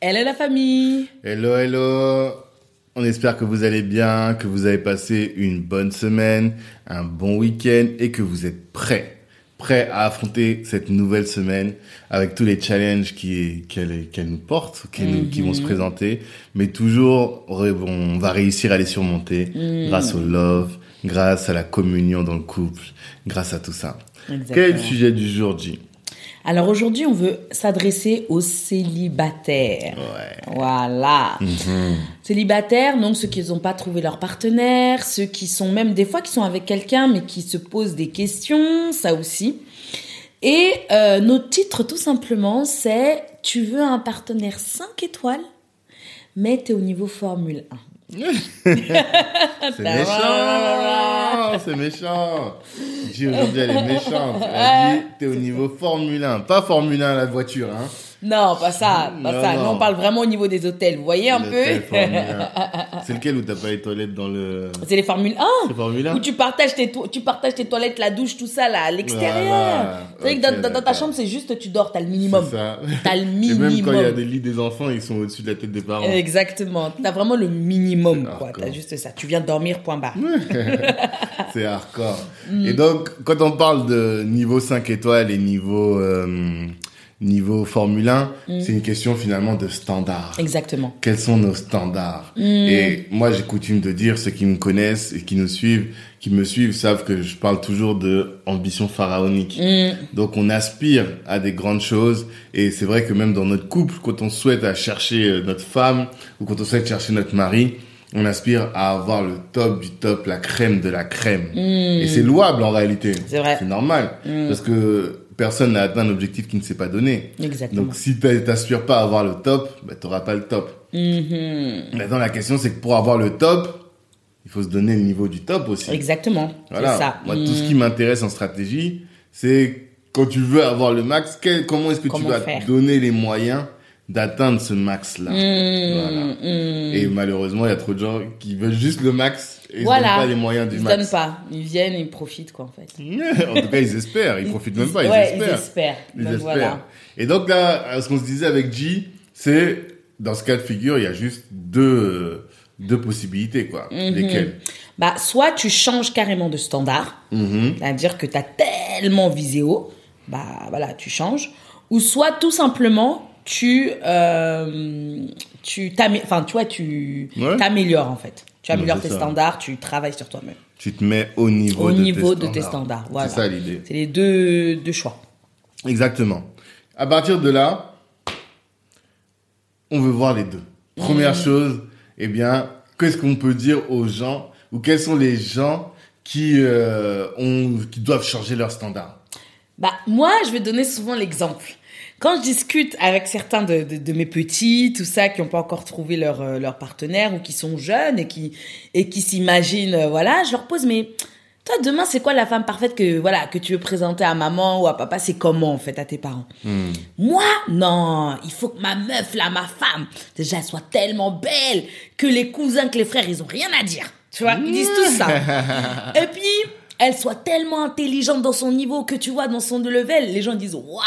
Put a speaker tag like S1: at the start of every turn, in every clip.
S1: Hello la famille
S2: Hello, hello. On espère que vous allez bien, que vous avez passé une bonne semaine, un bon week-end et que vous êtes prêts. Prêts à affronter cette nouvelle semaine avec tous les challenges qui- qu'elle qu'elle nous porte, qui, nous- qui vont se présenter. Mais toujours, on va réussir à les surmonter grâce au love, grâce à la communion dans le couple, grâce à tout ça.
S1: Exactement.
S2: Quel est le sujet du jour, J
S1: Alors aujourd'hui, on veut s'adresser aux célibataires.
S2: Ouais.
S1: Voilà. Célibataires, donc ceux qui n'ont pas trouvé leur partenaire, ceux qui sont même des fois qui sont avec quelqu'un mais qui se posent des questions, ça aussi. Et euh, notre titre tout simplement, c'est Tu veux un partenaire 5 étoiles, mais t'es au niveau Formule 1.
S2: C'est méchant, c'est méchant. J aujourd'hui elle est méchante. Elle dit t'es au niveau Formule 1, pas Formule 1 la voiture, hein.
S1: Non, pas ça, pas
S2: Non,
S1: ça.
S2: non.
S1: Nous, on parle vraiment au niveau des hôtels. Vous voyez un peu?
S2: Tel Formule 1. C'est lequel où t'as pas les toilettes dans le.
S1: C'est les Formule 1.
S2: C'est Formule 1
S1: Où tu partages tes tu partages tes toilettes, la douche, tout ça là à l'extérieur.
S2: Voilà.
S1: C'est vrai que
S2: Ok,
S1: dans, dans- dans ta chambre, c'est juste tu dors, t'as le minimum.
S2: C'est ça.
S1: T'as le
S2: Et même quand il y a
S1: minimum.
S2: des lits des enfants, ils sont au-dessus de la tête des parents.
S1: Exactement. T'as vraiment le minimum, quoi. T'as juste ça. Tu viens dormir, point barre.
S2: C'est hardcore.
S1: Mm.
S2: Et donc, quand on parle de niveau 5 étoiles et niveau, euh, niveau Formule 1,
S1: Mm.
S2: c'est une question finalement de standard.
S1: Exactement.
S2: quels sont nos standards
S1: Mm.
S2: Et moi, j'ai coutume de dire, ceux qui me connaissent et qui nous suivent, qui me suivent, savent que je parle toujours de ambition pharaonique.
S1: Mm.
S2: Donc, on aspire à des grandes choses. Et c'est vrai que même dans notre couple, quand on souhaite à chercher euh, notre femme ou quand on souhaite chercher notre mari, on aspire à avoir le top du top, la crème de la crème. Et c'est louable en réalité.
S1: C'est vrai.
S2: C'est normal. Parce que personne n'a atteint un objectif qui ne s'est pas donné.
S1: Exactement.
S2: Donc si tu t'aspires pas à avoir le top, bah, tu n'auras pas le top.
S1: Mhm.
S2: Maintenant, la question, c'est que pour avoir le top, il faut se donner le niveau du top aussi.
S1: Exactement.
S2: Voilà.
S1: C'est ça.
S2: Moi, tout ce
S1: Mm.
S2: qui m'intéresse en stratégie, c'est quand tu veux avoir le max, quel- comment est-ce que
S1: Comment
S2: tu vas
S1: faire?
S2: te donner les moyens d'atteindre ce max-là Voilà.
S1: Mm, mm.
S2: Et malheureusement, il y a trop de gens qui veulent juste le max et
S1: Voilà.
S2: ils ne donnent pas les moyens du
S1: Ils se
S2: max.
S1: donnent pas. Ils viennent, ils profitent, quoi, en fait.
S2: en tout cas, ils espèrent. Ils profitent même pas. Ils
S1: ouais,
S2: espèrent.
S1: ils espèrent.
S2: Ils
S1: Donc,
S2: espèrent.
S1: voilà.
S2: Et donc là, ce qu'on se disait avec G, c'est dans ce cas de figure, il y a juste deux, deux possibilités, quoi.
S1: Mhm.
S2: Lesquelles?
S1: Bah, soit tu changes carrément de standard.
S2: Mhm.
S1: C'est-à-dire que tu as tellement visé haut, bah voilà, tu changes. Ou soit tout simplement, tu, euh, tu enfin, tu vois, tu
S2: Ouais.
S1: t'améliores en fait. Tu améliores tes
S2: ça.
S1: standards, tu travailles sur toi-même.
S2: Tu te mets au niveau,
S1: Au
S2: de,
S1: niveau
S2: tes
S1: de tes standards. Voilà.
S2: C'est ça l'idée.
S1: C'est les deux, deux choix.
S2: Exactement. À partir de là, on veut voir les deux. Première
S1: Mhm.
S2: chose, eh bien, qu'est-ce qu'on peut dire aux gens ou quels sont les gens qui, euh, ont, qui doivent changer leurs standards?
S1: Bah, moi, je vais donner souvent l'exemple. Quand je discute avec certains de, de, de mes petits, tout ça, qui n'ont pas encore trouvé leur, euh, leur partenaire ou qui sont jeunes et qui, et qui s'imaginent, euh, voilà, je leur pose, mais toi, demain, c'est quoi la femme parfaite que, voilà, que tu veux présenter à maman ou à papa? C'est comment, en fait, à tes parents? Moi, non, il faut que ma meuf, là, ma femme, déjà, elle soit tellement belle que les cousins, que les frères, ils ont rien à dire. Tu vois, ils disent tout ça. Et puis, elle soit tellement intelligente dans son niveau que tu vois, dans son level, les gens disent waouh.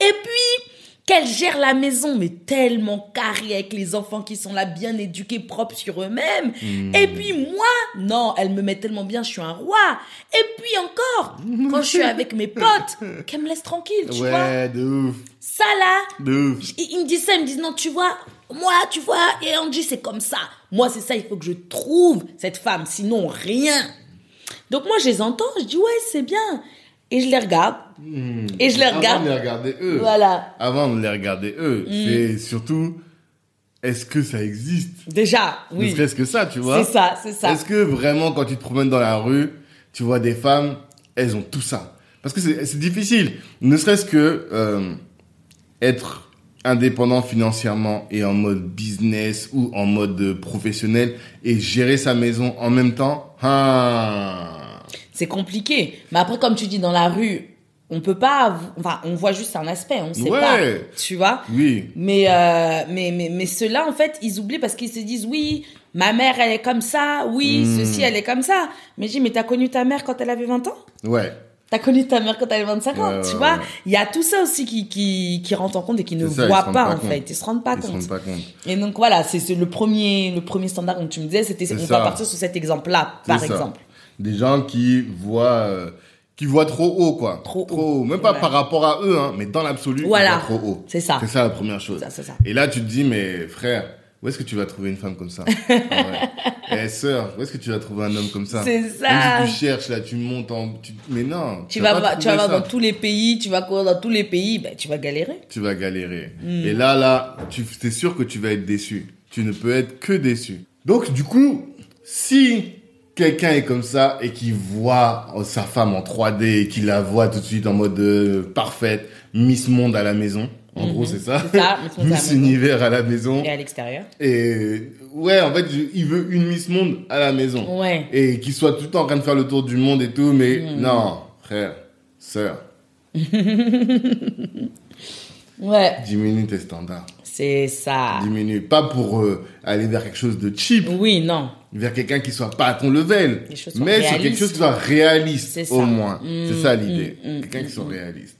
S1: Et puis, qu'elle gère la maison, mais tellement carrée avec les enfants qui sont là, bien éduqués, propres sur eux-mêmes. Et puis moi, non, elle me met tellement bien, je suis un roi. Et puis encore, quand je suis avec mes potes, qu'elle me laisse tranquille, tu vois.
S2: Ouais, de ouf,
S1: Ça là,
S2: de ouf.
S1: ils ils me disent ça, ils me disent non, tu vois, moi, tu vois, et Angie, c'est comme ça. Moi, c'est ça, il faut que je trouve cette femme, sinon rien. Donc moi, je les entends, je dis ouais, c'est bien. Et je les regarde. Et je les
S2: Avant
S1: regarde.
S2: de les regarder eux.
S1: Voilà.
S2: Avant de les regarder eux.
S1: Mm.
S2: C'est surtout, est-ce que ça existe?
S1: Déjà,
S2: Ne
S1: oui.
S2: serait-ce que ça, tu vois
S1: C'est ça, c'est ça.
S2: Est-ce que vraiment, quand tu te promènes dans la rue, tu vois des femmes, elles ont tout ça? Parce que c'est difficile. Ne serait-ce que euh, être indépendant financièrement et en mode business ou en mode professionnel et gérer sa maison en même temps, ah,
S1: C'est compliqué. Mais après, comme tu dis, dans la rue, on peut pas, enfin, on voit juste un aspect, on sait
S2: Ouais.
S1: pas. Tu vois?
S2: oui,
S1: Mais, euh, mais, mais, mais ceux-là, en fait, ils oublient parce qu'ils se disent, oui, ma mère, elle est comme ça, oui,
S2: Hmm.
S1: ceci, elle est comme ça. Mais je dis, mais t'as connu ta mère quand elle avait 20 ans?
S2: ouais,
S1: T'as connu ta mère quand elle avait 25 ans,
S2: Ouais,
S1: tu
S2: ouais,
S1: vois?
S2: ouais.
S1: Il y a tout ça aussi qui, qui, qui rentre en compte et qui ne
S2: ça, se rendent
S1: pas,
S2: pas
S1: en fait. Ils se rendent pas
S2: ils se
S1: compte.
S2: rendent pas compte.
S1: Et donc voilà, c'est le premier, le premier standard dont tu me disais, c'était, on
S2: ça.
S1: va partir sur cet exemple-là, par
S2: ça.
S1: exemple.
S2: Des gens qui voient, euh, qui voient trop haut, quoi.
S1: Trop haut.
S2: Même pas
S1: Ouais.
S2: par rapport à eux, hein, mais dans l'absolu,
S1: Voilà.
S2: trop haut.
S1: C'est ça.
S2: C'est ça la première chose.
S1: Ça, c'est ça.
S2: Et là, tu te dis, mais frère, où est-ce que tu vas trouver une femme comme ça? Ah ouais. Eh sœur, où est-ce que tu vas trouver un homme comme ça?
S1: C'est ça.
S2: si tu cherches là, tu montes en, tu- mais non.
S1: Tu vas, tu vas dans tous les pays, tu vas courir dans tous les pays, ben, tu vas galérer.
S2: tu vas galérer.
S1: Hmm.
S2: Et là, là, tu es sûr que tu vas être déçu. Tu ne peux être que déçu. Donc, du coup, si quelqu'un est comme ça et qui voit euh, sa femme en 3D et qui la voit tout de suite en mode euh, parfaite, Miss Monde à la maison, en gros, c'est ça.
S1: Mhm. C'est ça, Miss.
S2: Univers à la maison.
S1: Et à l'extérieur.
S2: Et ouais, en fait, il veut une Miss Monde à la maison.
S1: Ouais.
S2: Et qui soit tout le temps en train de faire le tour du monde et tout, mais
S1: Hmm.
S2: non, frère, sœur,
S1: Ouais.
S2: diminue tes standards.
S1: C'est ça.
S2: diminue. Pas pour euh, aller vers quelque chose de cheap,
S1: Oui, non.
S2: Vers quelqu'un qui soit pas à ton level, mais c'est quelque chose qui soit réaliste au moins.
S1: Mm,
S2: c'est ça l'idée.
S1: mm, mm,
S2: quelqu'un
S1: mm,
S2: qui soit réaliste.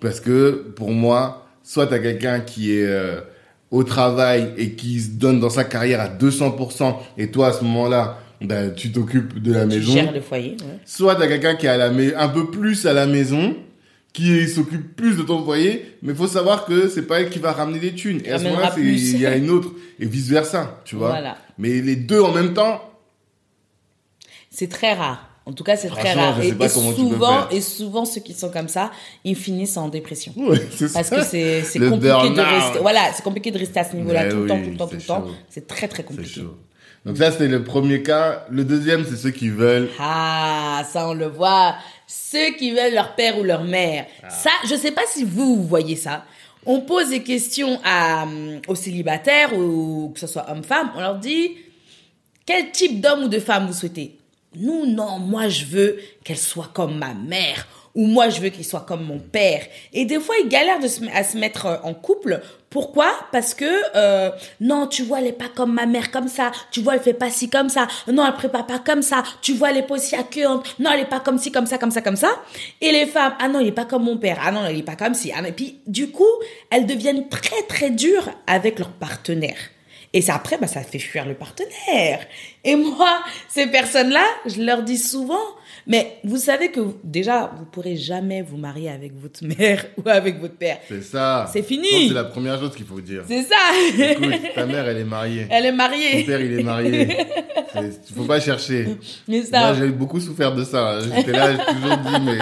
S2: Parce que pour moi, soit tu as quelqu'un qui est euh, au travail et qui se donne dans sa carrière à 200% et toi à ce moment-là, ben, tu t'occupes de la
S1: Tu
S2: maison.
S1: gères le foyer. ouais.
S2: Soit tu as quelqu'un qui est à la un peu plus à la maison, qui s'occupe plus de ton foyer, mais faut savoir que c'est pas elle qui va ramener les thunes. Et à ce
S1: Ramènera
S2: moment-là, c'est- il y a une autre. Et vice versa, tu vois.
S1: Voilà.
S2: Mais les deux en même temps,
S1: C'est très rare. En tout cas, c'est très rare.
S2: je sais
S1: Et,
S2: pas
S1: et
S2: comment tu peux
S1: souvent, et souvent, ceux qui sont comme ça, ils finissent en dépression.
S2: ouais, c'est
S1: Parce
S2: ça.
S1: que c'est c'est compliqué de rester. Voilà, c'est compliqué de rester à ce niveau-là
S2: Mais
S1: tout le temps, tout le temps, tout
S2: c'est
S1: le temps. C'est très très
S2: C'est
S1: compliqué.
S2: Donc ça, c'était le premier cas. Le deuxième, c'est ceux qui veulent.
S1: Ah, ça on le voit. Ceux qui veulent leur père ou leur mère.
S2: Ah.
S1: Ça, je sais pas si vous, vous voyez ça. On pose des questions à, hum, aux célibataires ou que ce soit homme-femme. On leur dit quel type d'homme ou de femme vous souhaitez? Nous, non, moi je veux qu'elle soit comme ma mère ou moi je veux qu'il soit comme mon père. Et des fois, ils galèrent de se, à se mettre euh, en couple. Pourquoi? Parce que euh, non, tu vois, elle est pas comme ma mère comme ça. Tu vois, elle fait pas ci comme ça. Non, elle prépare pas comme ça. Tu vois, elle est pas aussi accueillante. Non, elle est pas comme ci, comme ça, comme ça, comme ça. Et les femmes, ah non, il est pas comme mon père. Ah non, il est pas comme ci. Ah. Et puis, du coup, elles deviennent très très dures avec leur partenaire. Et ça, après, bah, ça fait fuir le partenaire. Et moi, ces personnes-là, je leur dis souvent, mais vous savez que déjà, vous pourrez jamais vous marier avec votre mère ou avec votre père.
S2: C'est ça.
S1: C'est fini.
S2: C'est la première chose qu'il faut dire.
S1: C'est ça.
S2: Écoute, ta mère, elle est mariée.
S1: Elle est
S2: Ton
S1: mariée.
S2: père, il est marié. Il faut pas chercher.
S1: Mais
S2: Moi,
S1: ça,
S2: j'ai beaucoup souffert de ça. J'étais là, j'ai toujours dit, mais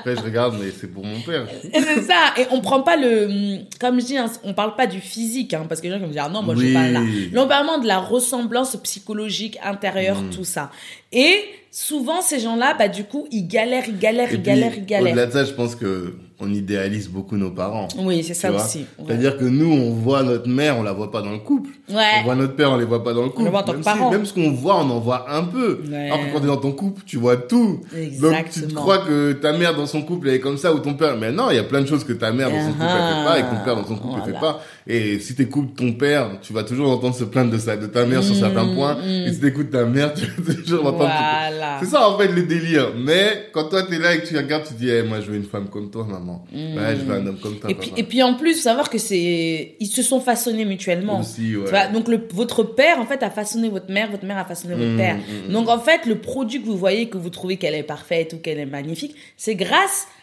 S2: après, je regarde, mais c'est pour mon père.
S1: C'est ça. Et on prend pas le, comme je dis, hein, on parle pas du physique, hein, parce que les gens qui me disent, ah non, moi je
S2: Oui.
S1: parle là. Là, on parle vraiment de la ressemblance psychologique intérieure,
S2: Mm.
S1: tout ça. Et souvent, ces gens-là, bah, du coup, ils galèrent, ils galèrent,
S2: Et
S1: ils
S2: puis,
S1: galèrent, ils galèrent.
S2: Au-delà de ça, je pense que on idéalise beaucoup nos parents.
S1: Oui, c'est ça aussi. Ouais.
S2: C'est-à-dire que nous, on voit notre mère, on la voit pas dans le couple.
S1: Ouais.
S2: On voit notre père, on les voit pas dans le couple.
S1: le voit en tant
S2: même
S1: que parent.
S2: même ce qu'on voit, on en voit un peu.
S1: Ouais.
S2: Alors que quand t'es dans ton couple, tu vois tout. Donc tu te
S1: Exactement.
S2: crois que ta mère dans son couple elle est comme ça ou ton père. Mais non, il y a plein de choses que ta mère dans son couple elle fait pas et que ton père dans son couple elle fait
S1: Voilà.
S2: pas. Et si t'écoutes ton père, tu vas toujours entendre se plaindre de ça, de ta mère sur certains points. Et si t'écoutes ta mère, tu vas toujours entendre.
S1: Mm, Voilà.
S2: C'est ça en fait le délire. Mais quand toi t'es là et que tu regardes, tu dis, Eh, moi je veux une femme comme toi, maman. Ouais, je veux un homme comme toi.
S1: Mm. Et puis, et puis en plus, faut savoir que c'est, ils se sont façonnés mutuellement.
S2: Aussi, ouais.
S1: Tu vois, donc le, votre père en fait a façonné votre mère, votre mère a façonné votre
S2: Mmh,
S1: père.
S2: mmh,
S1: Donc en fait, le produit que vous voyez, que vous trouvez qu'elle est parfaite ou qu'elle est magnifique, c'est grâce à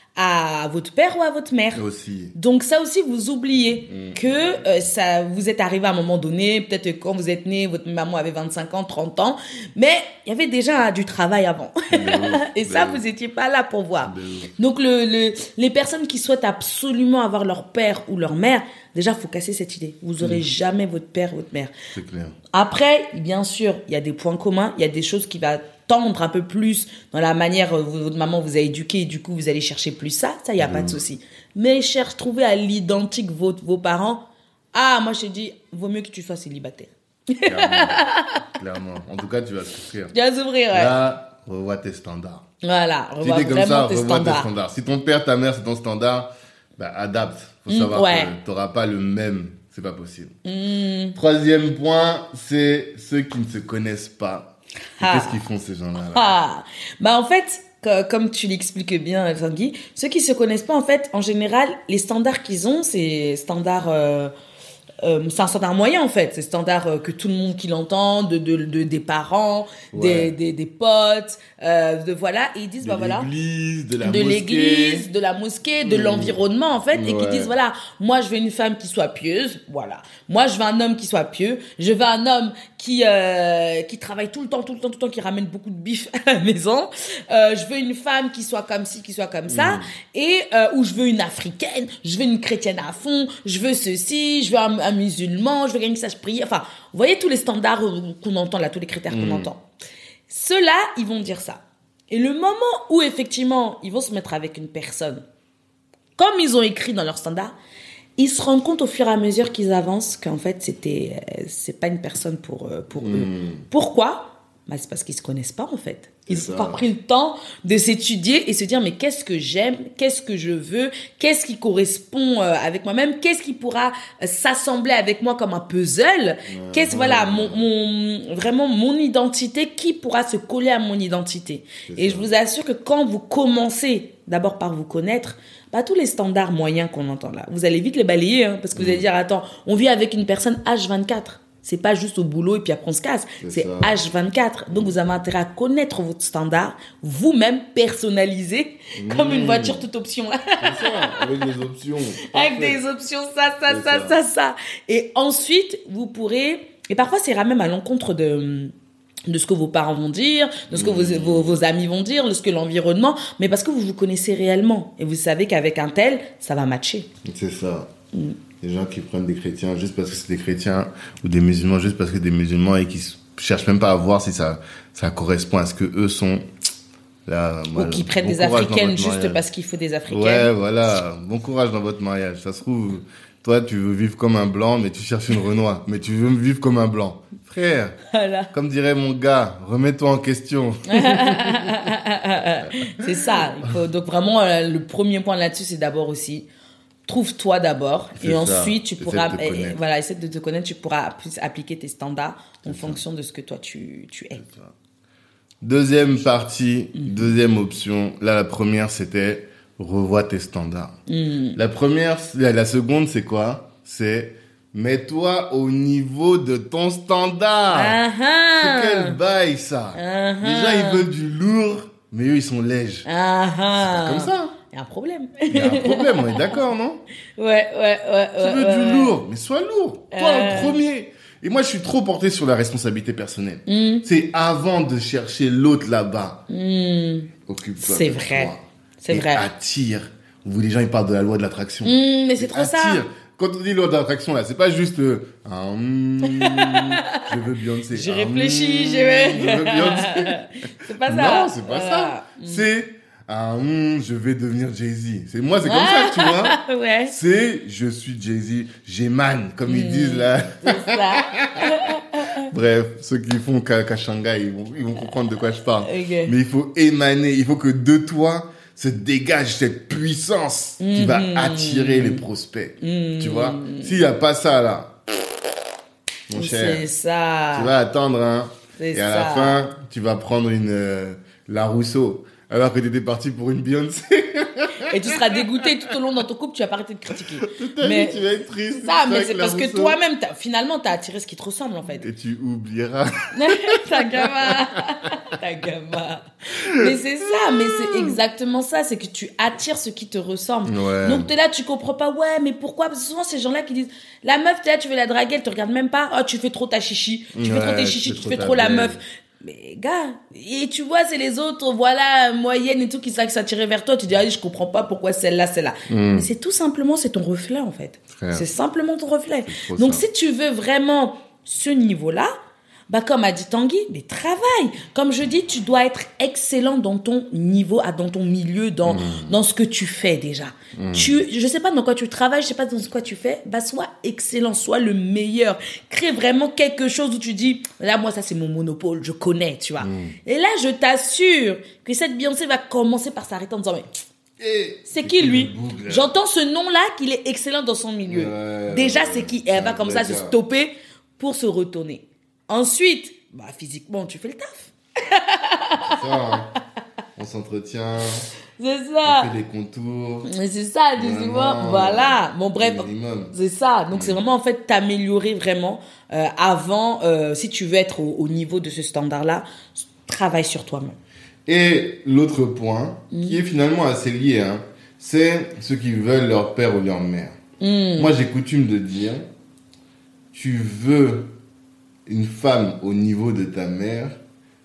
S1: votre père ou à votre mère.
S2: Aussi.
S1: Donc ça aussi, vous oubliez
S2: Mm.
S1: que euh, ça vous est arrivé à un moment donné, peut-être quand vous êtes né, votre maman avait 25 ans, 30 ans, mais il y avait déjà du travail avant. Et ça, vous étiez pas là pour voir. Donc le, le- les personnes qui souhaitent absolument avoir leur père ou leur mère, déjà faut casser cette idée. Vous aurez jamais votre père ou votre mère.
S2: C'est clair.
S1: Après, bien sûr, il y a des points communs, il y a des choses qui va tendre un peu plus dans la manière euh, votre maman vous a éduqué et du coup vous allez chercher plus ça, ça y a pas de souci. Mais cherche trouver à l'identique vos vos parents. Ah, moi je te dis, vaut mieux que tu sois célibataire.
S2: Clairement. Clairement. En tout cas, tu vas souffrir.
S1: Tu vas. Ouais.
S2: Là, revois tes standards.
S1: Voilà,
S2: Si
S1: revois
S2: t'es comme
S1: vraiment
S2: ça,
S1: tes
S2: revois tes
S1: standards.
S2: Si ton père, ta mère, c'est ton standard, bah, adapte. Faut
S1: Mm,
S2: savoir
S1: ouais.
S2: que t'auras pas le même. C'est pas possible.
S1: Hmm.
S2: Troisième point, c'est ceux qui ne se connaissent pas. Et
S1: Ah.
S2: Qu'est-ce qu'ils font, ces gens-là là
S1: Ah, bah en fait, co- comme tu l'expliques bien, Tanguy, ceux qui se connaissent pas, en fait, en général, les standards qu'ils ont, c'est standards, euh, euh, c'est un standard moyen en fait, c'est standard euh, que tout le monde qui l'entend, de, de, de- des parents,
S2: Ouais.
S1: des, des, des potes, euh, de voilà, et ils disent
S2: De
S1: bah voilà.
S2: l'église, de la
S1: de
S2: mosquée.
S1: l'église, de la mosquée, de
S2: Mmh.
S1: l'environnement en fait, et qui disent voilà, moi je veux une femme qui soit pieuse, voilà. Moi je veux un homme qui soit pieux, je veux un homme qui euh, qui travaille tout le temps, tout le temps, tout le temps, qui ramène beaucoup de bif à la maison. Euh, je veux une femme qui soit comme ci, qui soit comme ça, et euh, ou je veux une africaine, je veux une chrétienne à fond, je veux ceci, je veux un, un musulman, je veux quelqu'un qui sache prier. Enfin, vous voyez tous les standards qu'on entend là, tous les critères qu'on entend. Ceux-là, ils vont dire ça. Et le moment où effectivement ils vont se mettre avec une personne, comme ils ont écrit dans leur standard, ils se rendent compte au fur et à mesure qu'ils avancent qu'en fait c'était euh, c'est pas une personne pour euh, pour eux. Pourquoi? Bah, c'est parce qu'ils se connaissent pas en fait. Ils n'ont pas pris le temps de s'étudier et se dire mais qu'est-ce que j'aime, qu'est-ce que je veux, qu'est-ce qui correspond euh, avec moi-même, qu'est-ce qui pourra euh, s'assembler avec moi comme un puzzle, qu'est-ce voilà mon, mon vraiment mon identité qui pourra se coller à mon identité? Et
S2: ça.
S1: je vous assure que quand vous commencez d'abord par vous connaître, bah, tous les standards moyens qu'on entend là, vous allez vite les balayer, hein, parce que
S2: Mm.
S1: vous allez dire, attends, on vit avec une personne H24. C'est pas juste au boulot et puis après on se casse.
S2: C'est
S1: C'est
S2: ça.
S1: H24. Donc vous avez intérêt à connaître votre standard, vous-même personnalisé, comme une voiture toute option.
S2: C'est ça, avec des options.
S1: avec des options, ça, ça, ça,
S2: ça.
S1: ça, ça. Et ensuite, vous pourrez, et parfois c'est même à l'encontre de, de ce que vos parents vont dire, de ce que
S2: Mm.
S1: vos, vos, vos amis vont dire, de ce que l'environnement, mais parce que vous vous connaissez réellement. Et vous savez qu'avec un tel, ça va matcher.
S2: C'est ça.
S1: Mm.
S2: Des gens qui prennent des chrétiens juste parce que c'est des chrétiens ou des musulmans juste parce que c'est des musulmans et qui cherchent même pas à voir si ça, ça correspond à ce que eux sont. Là,
S1: Ou qui prennent
S2: bon
S1: des africaines juste
S2: mariage.
S1: parce qu'il faut des africaines.
S2: Ouais, voilà. Bon courage dans votre mariage. Ça se trouve, toi, tu veux vivre comme un blanc, mais tu cherches une Renoir. mais tu veux vivre comme un blanc. Frère,
S1: Voilà.
S2: comme dirait mon gars, remets-toi en question.
S1: c'est ça. Il faut, donc vraiment, euh, le premier point là-dessus, c'est d'abord aussi, trouve-toi d'abord. Et
S2: ça.
S1: ensuite, tu pourras, eh, voilà, essaie de te connaître, tu pourras plus appliquer tes standards en fonction de ce que toi tu, tu es.
S2: Deuxième partie, deuxième option. Là, la première, c'était revois tes standards.
S1: Hmm.
S2: La première, la, la seconde, c'est quoi? C'est mets-toi au niveau de ton standard.
S1: Ah ah.
S2: C'est quel bail ça?
S1: Ah
S2: Les gens, ils veulent du lourd, mais eux, ils sont lèges.
S1: Ah ah.
S2: C'est comme ça.
S1: Il y a un problème.
S2: Il y a un problème, on est d'accord, non
S1: Ouais, ouais, ouais.
S2: Tu
S1: ouais,
S2: veux
S1: ouais,
S2: du
S1: ouais.
S2: lourd, mais sois lourd. Toi,
S1: Euh.
S2: en premier. Et moi, je suis trop porté sur la responsabilité personnelle.
S1: Hmm.
S2: C'est avant de chercher l'autre là-bas.
S1: Hmm.
S2: Occupe-toi
S1: C'est vrai. C'est vrai.
S2: attire. Vous, les gens, ils parlent de la loi de l'attraction.
S1: Hmm, mais c'est trop ça.
S2: Attire. Quand on dit loi de l'attraction, là, c'est pas juste euh, ah, hum, je veux Beyoncé.
S1: J'ai
S2: Ah,
S1: réfléchi,
S2: hum,
S1: j'ai
S2: je veux Beyoncé.
S1: c'est pas ça.
S2: Non, c'est pas ça. C'est ah, hum, je vais devenir Jay-Z. C'est moi, c'est comme ça, tu vois.
S1: ouais,
S2: C'est je suis Jay-Z, j'émane, comme ils disent là.
S1: c'est ça.
S2: Bref, ceux qui font qu'à qu'à Shanghai, ils vont, ils vont comprendre de quoi je parle. Mais il faut émaner, il faut que de toi se dégage cette puissance qui va
S1: Mhm.
S2: attirer les prospects. Tu vois? S'il n'y a pas ça là, mon cher,
S1: C'est ça.
S2: tu vas attendre, hein. Et à la fin, tu vas prendre une euh, La Rousseau, alors que tu étais parti pour une Beyoncé.
S1: Et tu seras dégoûté tout au long dans ton couple, tu vas pas arrêter de critiquer. Mais-
S2: tu vas être triste.
S1: Ça, mais c'est parce que toi-même, t'as- finalement, t'as attiré ce qui te ressemble, en fait.
S2: Et tu oublieras.
S1: Ta gamin. Ta gamin. Mais c'est ça, mais c'est exactement ça, c'est que tu attires ce qui te ressemble.
S2: Ouais.
S1: Donc t'es là, tu comprends pas, ouais, mais pourquoi? Parce que souvent, ces gens-là qui disent, la meuf, t'es là, tu veux la draguer, elle te regarde même pas, oh, tu fais trop ta chichi, tu fais trop tes
S2: tu
S1: chichis,
S2: fais
S1: tu
S2: trop
S1: fais
S2: ta
S1: trop la meuf. Mais gars, et tu vois, c'est les autres, voilà, moyennes et tout, qui s'attirer vers toi. Tu dis, ah, je comprends pas pourquoi celle-là, celle-là. Mais c'est tout simplement, c'est ton reflet, en fait. C'est simplement ton reflet. Donc,
S2: ça.
S1: si tu veux vraiment ce niveau-là, Bah comme a dit Tanguy, mais travaille. Comme je dis, tu dois être excellent dans ton niveau, dans ton milieu, dans
S2: Mm.
S1: dans ce que tu fais déjà. Tu, je sais pas dans quoi tu travailles, je sais pas dans quoi tu fais. Bah sois excellent, sois le meilleur. Crée vraiment quelque chose où tu dis, là moi ça c'est mon monopole, je connais, tu vois.
S2: Mm.
S1: Et là je t'assure que cette Beyoncé va commencer par s'arrêter en disant mais
S2: Et-
S1: c'est qui lui? J'entends ce nom-là qu'il est excellent dans son milieu.
S2: Ouais,
S1: Déjà,
S2: ouais,
S1: c'est qui? Et elle va comme ça se stopper pour se retourner. Ensuite, bah, physiquement, tu fais le taf.
S2: Ça, hein. On s'entretient,
S1: C'est
S2: on
S1: ça.
S2: fait des contours.
S1: Mais C'est ça,
S2: Vraiment,
S1: souvent. Voilà. Bon, bref. C'est ça. Donc, c'est vraiment, en fait, t'améliorer vraiment euh, avant, euh, si tu veux être au, au niveau de ce standard-là, travaille sur toi-même.
S2: Et l'autre point,
S1: Mm.
S2: qui est finalement assez lié, hein, c'est ceux qui veulent leur père ou leur mère.
S1: Mm.
S2: Moi, j'ai coutume de dire, tu veux une femme au niveau de ta mère,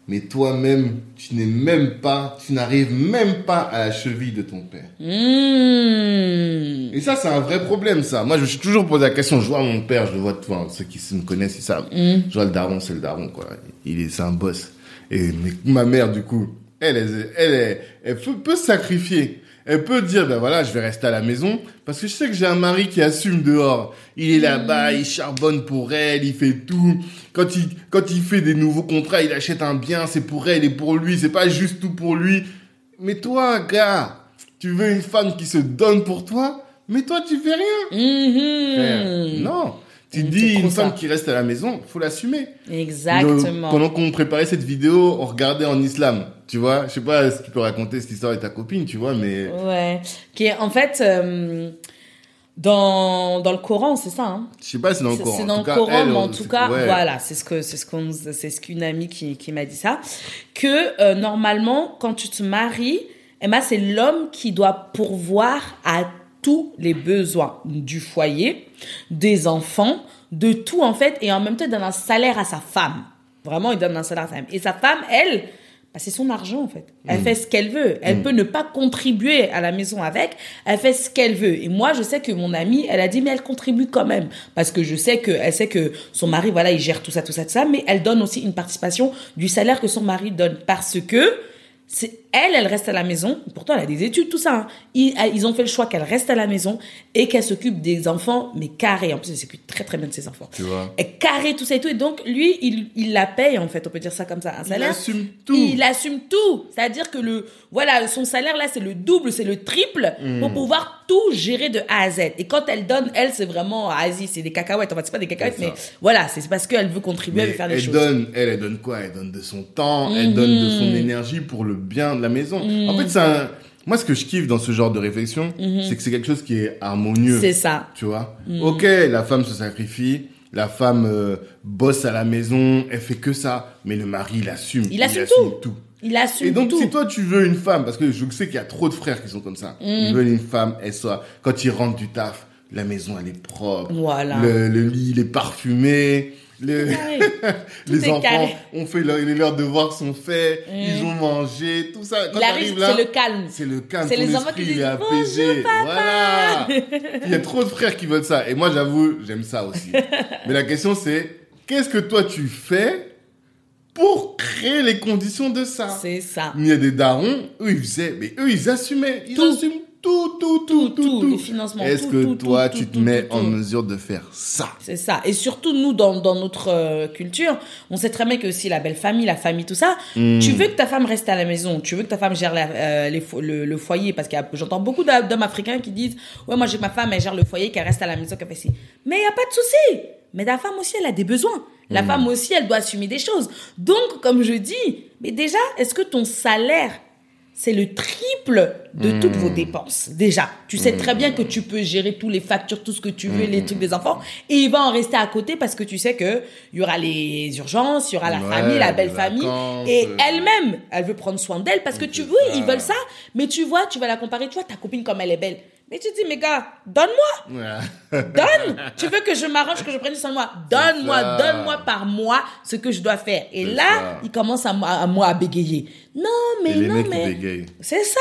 S2: mais toi-même, tu n'es même pas, tu n'arrives même pas à la cheville de ton père.
S1: Mmh.
S2: Et ça, c'est un vrai problème, ça. Moi, je me suis toujours posé la question. Je vois mon père, je le vois, enfin, ceux qui me connaissent, ils savent.
S1: Mm.
S2: Je vois le daron, c'est le daron, quoi. Il est, c'est un boss. Et mais ma mère, du coup, elle, elle, elle, elle, elle peut, peut se sacrifier. Elle peut dire, ben voilà, je vais rester à la maison parce que je sais que j'ai un mari qui assume dehors. Il est là-bas, il charbonne pour elle, il fait tout. Quand il, quand il fait des nouveaux contrats, il achète un bien, c'est pour elle et pour lui, c'est pas juste tout pour lui. Mais toi, gars, tu veux une femme qui se donne pour toi, mais toi, tu fais rien. Frère,
S1: Mhm.
S2: Non. Tu
S1: Mm,
S2: dis une femme
S1: ça.
S2: qui reste à la maison, faut l'assumer.
S1: Exactement.
S2: Le- pendant qu'on préparait cette vidéo, on regardait en islam. Tu vois, je sais pas si tu peux raconter cette histoire avec ta copine, tu vois, mais
S1: Ouais. Qui est, en fait, euh, dans, dans le Coran, c'est ça, hein?
S2: Je sais pas si c'est dans le Coran.
S1: C'est dans le Coran,
S2: elle,
S1: mais en
S2: on-
S1: tout cas,
S2: ouais.
S1: voilà, c'est ce que c'est ce qu'on c'est ce qu'une amie qui, qui m'a dit ça, que euh, normalement quand tu te maries, Emma c'est l'homme qui doit pourvoir à tous les besoins du foyer, des enfants, de tout en fait, et en même temps il donne un salaire à sa femme. Vraiment, il donne un salaire à sa femme. Et sa femme, elle, bah, c'est son argent en fait. Elle
S2: Mm.
S1: fait ce qu'elle veut. Elle peut ne pas contribuer à la maison avec. Elle fait ce qu'elle veut. Et moi, je sais que mon amie, elle a dit mais elle contribue quand même parce que je sais que elle sait que son mari, voilà, il gère tout ça, tout ça, tout ça. Mais elle donne aussi une participation du salaire que son mari donne parce que c'est elle, elle reste à la maison. Pourtant, elle a des études, tout ça. hein. Ils, ils ont fait le choix qu'elle reste à la maison et qu'elle s'occupe des enfants, mais carré. En plus, elle s'occupe très très bien de ses enfants.
S2: Tu vois.
S1: Et carré tout ça et tout. Et donc, lui, il, il la paye, en fait, on peut dire ça comme ça, un
S2: Il
S1: salaire.
S2: assume tout.
S1: Il assume tout. C'est-à-dire que le, voilà, son salaire là, c'est le double, c'est le triple
S2: Hmm.
S1: pour pouvoir tout gérer de A à Z. Et quand elle donne, elle, c'est vraiment, Asie, c'est des cacahuètes. En fait, c'est pas des cacahuètes, mais voilà, c'est parce qu'elle veut contribuer, elle
S2: Mais
S1: veut faire des
S2: elle
S1: choses.
S2: donne, elle, elle donne quoi? Elle donne de son temps, elle donne de son énergie pour le bien de la maison. En fait, c'est un... Moi, ce que je kiffe dans ce genre de réflexion, c'est que c'est quelque chose qui est harmonieux.
S1: C'est ça.
S2: Tu vois Ok, la femme se sacrifie, la femme euh, bosse à la maison, elle fait que ça, mais le mari, il assume.
S1: Il assume
S2: tout.
S1: Il assume
S2: Et donc,
S1: tout.
S2: si toi, tu veux une femme, parce que je sais qu'il y a trop de frères qui sont comme ça,
S1: Mm.
S2: ils veulent une femme, elle soit, quand ils rentrent du taf, la maison, elle est propre.
S1: Voilà.
S2: Le, le lit, il est parfumé. Les
S1: est
S2: enfants
S1: carré.
S2: ont fait leur, les leurs devoirs sont faits, ils ont mangé, tout ça. Quand
S1: arrive,
S2: là,
S1: c'est le calme.
S2: c'est le calme,
S1: C'est les enfants qui disent,
S2: apaisé. Voilà. Il y a trop de frères qui veulent ça. Et moi, j'avoue, j'aime ça aussi. Mais la question, c'est, qu'est-ce que toi, tu fais pour créer les conditions de ça?
S1: C'est ça.
S2: Il y a des darons, eux, ils faisaient, mais eux, ils assumaient. Ils
S1: Tout.
S2: assument tout, tout, tout, tout,
S1: tout,
S2: tout.
S1: les financements,
S2: Est-ce que toi, tu te mets en mesure de faire ça?
S1: C'est ça. Et surtout, nous, dans, dans notre euh, culture, on sait très bien que si la belle famille, la famille, tout ça,
S2: Hmm.
S1: tu veux que ta femme reste à la maison, tu veux que ta femme gère euh, le, foyer, parce que j'entends beaucoup d'hommes africains qui disent, ouais, moi j'ai ma femme, elle gère le foyer, qu'elle reste à la maison, qu'elle fait ci. Mais il n'y a pas de souci. Mais la femme aussi, elle a des besoins. La femme aussi, elle doit assumer des choses. Donc, comme je dis, mais déjà, est-ce que ton salaire, c'est le triple de toutes vos dépenses. Déjà, tu sais très bien que tu peux gérer tous les factures, tout ce que tu veux, les trucs des enfants, et il va en rester à côté parce que tu sais que il y aura les urgences, il y aura la
S2: Ouais,
S1: famille, la belle famille,
S2: vacances,
S1: et
S2: euh,
S1: elle-même, elle veut prendre soin d'elle parce que tu veux, ils veulent ça, mais tu vois, tu vas la comparer, tu vois ta copine comme elle est belle. Mais tu dis, mais gars, donne-moi.
S2: Ouais.
S1: Donne. tu veux que je m'arrange, que je prenne soin de moi? Donne-moi, donne-moi par mois ce que je dois faire. Et là,
S2: ça.
S1: il commence à, à, à moi à bégayer. Non, mais non, mais. C'est ça.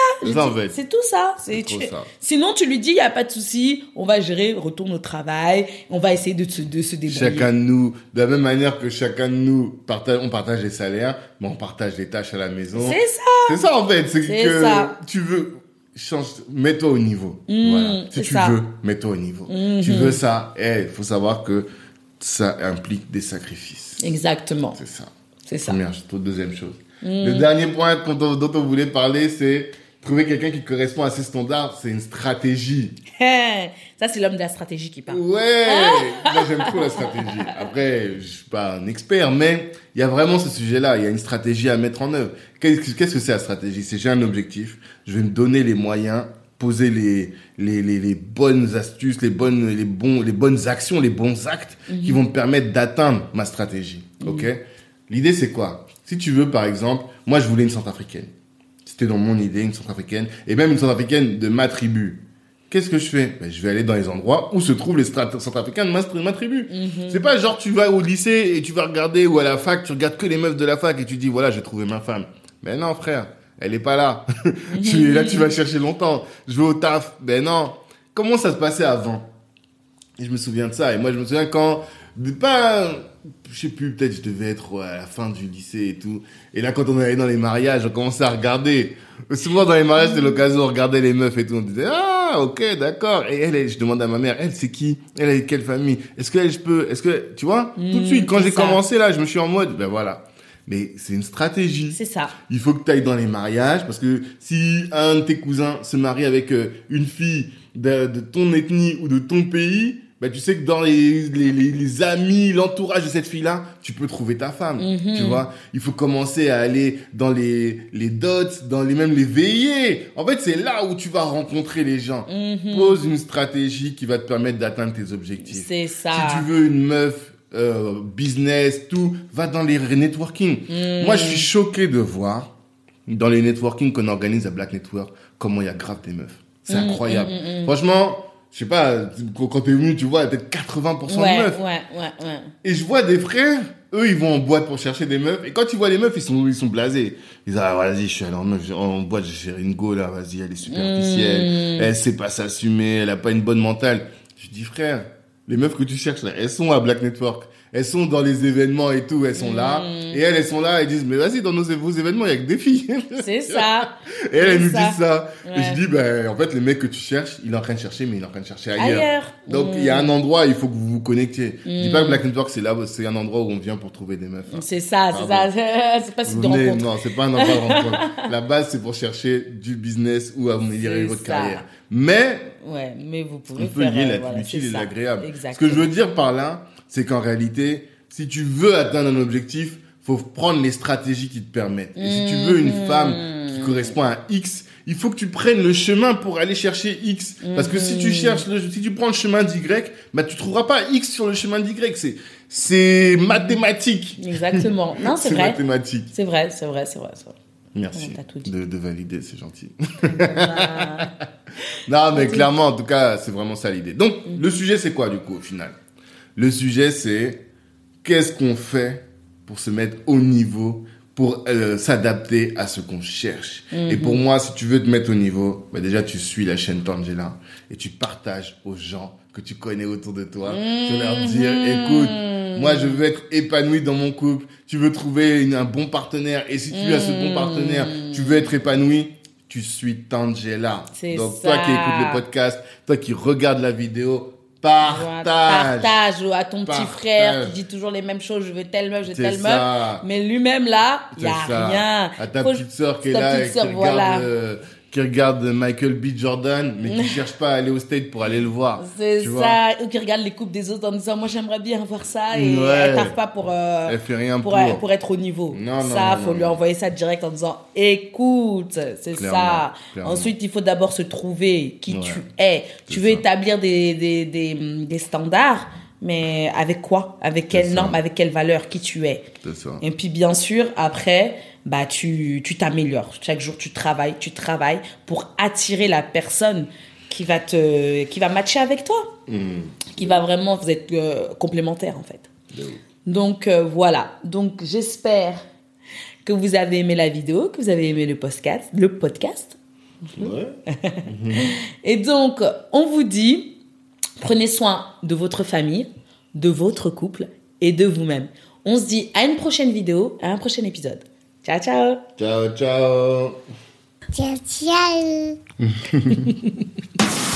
S2: C'est
S1: tout ça. C'est tu-
S2: ça.
S1: Sinon, tu lui dis, il n'y a pas de souci, on va gérer, retourne au travail, on va essayer de se, de se débrouiller.
S2: Chacun de nous, de la même manière que chacun de nous partage, on partage les salaires, mais on partage les tâches à la maison.
S1: C'est ça.
S2: C'est ça en fait, c'est
S1: C'est
S2: que
S1: ça.
S2: tu veux change, mets-toi au niveau.
S1: Mmh,
S2: voilà. Si tu
S1: ça. Mmh.
S2: veux, mets-toi au niveau. Tu veux ça, eh, faut savoir que ça implique des sacrifices.
S1: Exactement.
S2: C'est ça.
S1: C'est ça.
S2: Première deuxième chose.
S1: Mmh.
S2: Le dernier point dont on, dont on voulait parler, c'est trouver quelqu'un qui correspond à ses standards. C'est une stratégie.
S1: ça, c'est l'homme de la stratégie qui parle.
S2: Ouais, moi j'aime trop la stratégie. Après, je suis pas un expert, mais il y a vraiment ce sujet-là. Il y a une stratégie à mettre en œuvre. Qu'est-ce que c'est la stratégie? C'est j'ai un objectif, je vais me donner les moyens, poser les les, les, les bonnes astuces, les bonnes les bons les bonnes actions, les bons actes qui vont me permettre d'atteindre ma stratégie. Ok? L'idée c'est quoi? Si tu veux par exemple, moi je voulais une centrafricaine. C'était dans mon idée une centrafricaine et même une centrafricaine de ma tribu. Qu'est-ce que je fais? Ben, Je vais aller dans les endroits où se trouvent les centrafricains de ma, ma tribu. C'est pas genre tu vas au lycée et tu vas regarder ou à la fac, tu regardes que les meufs de la fac et tu dis voilà, j'ai trouvé ma femme. Ben non, frère, elle est pas là. tu là, tu vas chercher longtemps. Je vais au taf. Ben non. Comment ça se passait avant? Et je me souviens de ça. Et moi, je me souviens quand, de pas, je sais plus, peut-être je devais être à la fin du lycée et tout. Et là, quand on allait dans les mariages, on commençait à regarder. Souvent, dans les mariages, c'était l'occasion de regarder les meufs et tout. On disait, ah, ok, d'accord. Et elle, elle, je demande à ma mère, elle, c'est qui? Elle est de quelle famille? Est-ce que elle, je peux, est-ce que, tu vois? tout de suite, quand j'ai commencé là, je me suis en mode, ben voilà. Mais c'est une stratégie
S1: C'est ça.
S2: il faut que tu ailles dans les mariages parce que si un de tes cousins se marie avec euh, une fille de, de ton ethnie ou de ton pays, bah, tu sais que dans les, les, les, les amis, l'entourage de cette fille-là, tu peux trouver ta femme. Tu vois, il faut commencer à aller dans les, les dots, dans les même les veillées. En fait, c'est là où tu vas rencontrer les gens. Pose une stratégie qui va te permettre d'atteindre tes objectifs.
S1: C'est ça.
S2: Si tu veux une meuf euh, business, tout, va dans les networking.
S1: Mm.
S2: Moi, je suis choqué de voir dans les networking qu'on organise à Black Network comment il y a grave des meufs. C'est incroyable. Franchement, je sais pas, quand t'es venu, tu vois, peut-être 80%
S1: Ouais,
S2: de meufs.
S1: ouais, ouais, ouais.
S2: Et je vois des frères, eux, ils vont en boîte pour chercher des meufs. Et quand tu vois les meufs, ils sont, ils sont blasés. Ils disent, ah, vas-y, je suis allé en, meuf, en boîte, j'ai une go, là, vas-y, elle est superficielle.
S1: Mm.
S2: Elle sait pas s'assumer, elle a pas une bonne mentale. Je dis, frère, les meufs que tu cherches, là, elles sont à Black Network. Elles sont dans les événements et tout, elles sont là.
S1: Mm.
S2: Et elles, elles sont là, elles disent, mais vas-y, dans nos, vos événements, il y a que des filles.
S1: C'est ça.
S2: Et elle, elle
S1: C'est
S2: nous
S1: ça.
S2: dit ça. Et je dis, ben, en fait, les mecs que tu cherches, il est en train de chercher, mais il est en train de chercher ailleurs.
S1: Ailleurs.
S2: Donc, il y a un endroit, il faut que vous vous connectiez. Je dis pas que Black Network, c'est là, c'est un endroit où on vient pour trouver des meufs. hein.
S1: C'est ça, c'est ça. C'est pas
S2: Vous
S1: de
S2: venez-
S1: rencontre.
S2: non, c'est pas un endroit de rencontre. La base, c'est pour chercher du business ou améliorer votre
S1: ça.
S2: carrière. Mais,
S1: Ouais, mais vous pouvez
S2: on peut
S1: faire.
S2: lier
S1: euh, voilà,
S2: l'utile
S1: c'est
S2: et l'agréable. Ce que je veux dire par là, c'est qu'en réalité, si tu veux atteindre un objectif, faut prendre les stratégies qui te permettent. Et si tu veux une
S1: Mhm.
S2: femme qui correspond à X, il faut que tu prennes le chemin pour aller chercher X. Parce que si tu cherches le, si tu prends le chemin d'Y, bah, tu trouveras pas X sur le chemin d'Y. C'est, c'est mathématique.
S1: Exactement. Non, c'est vrai.
S2: mathématique.
S1: C'est vrai, c'est vrai, c'est vrai. c'est vrai.
S2: Merci
S1: tout dit.
S2: de, de valider, c'est gentil.
S1: Ah.
S2: Non, mais clairement, en tout cas, c'est vraiment ça l'idée. Donc, le sujet, c'est quoi, du coup, au final? Le sujet, c'est qu'est-ce qu'on fait pour se mettre au niveau, pour euh, s'adapter à ce qu'on cherche? Et pour moi, si tu veux te mettre au niveau, bah déjà, tu suis la chaîne Tangela et tu partages aux gens que tu connais autour de toi. Tu vas leur dire, écoute, moi, je veux être épanoui dans mon couple. Tu veux trouver une- un bon partenaire. Et si tu as ce bon partenaire, tu veux être épanoui. Tu suis Tangela. Donc, toi
S1: ça.
S2: qui écoutes le podcast, toi qui regardes la vidéo, partage.
S1: Partage à ton petit frère qui dit toujours les mêmes choses. Je veux telle meuf, je veux telle meuf.
S2: ça.
S1: Mais lui-même, là, il y a
S2: ça.
S1: rien.
S2: À ta
S1: Faut-
S2: petite sœur qui est là et qui regarde,
S1: voilà.
S2: Qui regarde Michael B. Jordan, mais qui cherche pas à aller au State pour aller le voir.
S1: C'est ça. Ou qui regarde les coupes des autres en disant, moi, j'aimerais bien voir ça. Et
S2: Ouais.
S1: elle tarde pas pour, euh,
S2: Elle fait rien
S1: pour,
S2: pour.
S1: pour être au niveau.
S2: Non, non,
S1: ça,
S2: non,
S1: faut lui envoyer ça direct en disant, écoute, c'est ça.
S2: clairement.
S1: Ensuite, il faut d'abord se trouver qui
S2: Ouais.
S1: tu es. Tu veux
S2: ça.
S1: établir des, des, des, des standards, mais avec quoi? Avec quelles
S2: ça.
S1: normes Avec quelles valeurs Qui tu es?
S2: Ça.
S1: Et puis, bien sûr, après, bah, tu, tu t'améliores. Chaque jour, tu travailles, tu travailles pour attirer la personne qui va te, qui va matcher avec toi,
S2: Hmm.
S1: qui va vraiment, vous êtes euh, complémentaires en fait. Donc euh, voilà. Donc j'espère que vous avez aimé la vidéo, que vous avez aimé le podcast, le podcast.
S2: Ouais.
S1: Et donc on vous dit, prenez soin de votre famille, de votre couple et de vous-même. On se dit à une prochaine vidéo, à un prochain épisode. Ciao ciao.
S2: Ciao, ciao.
S3: Ciao, ciao.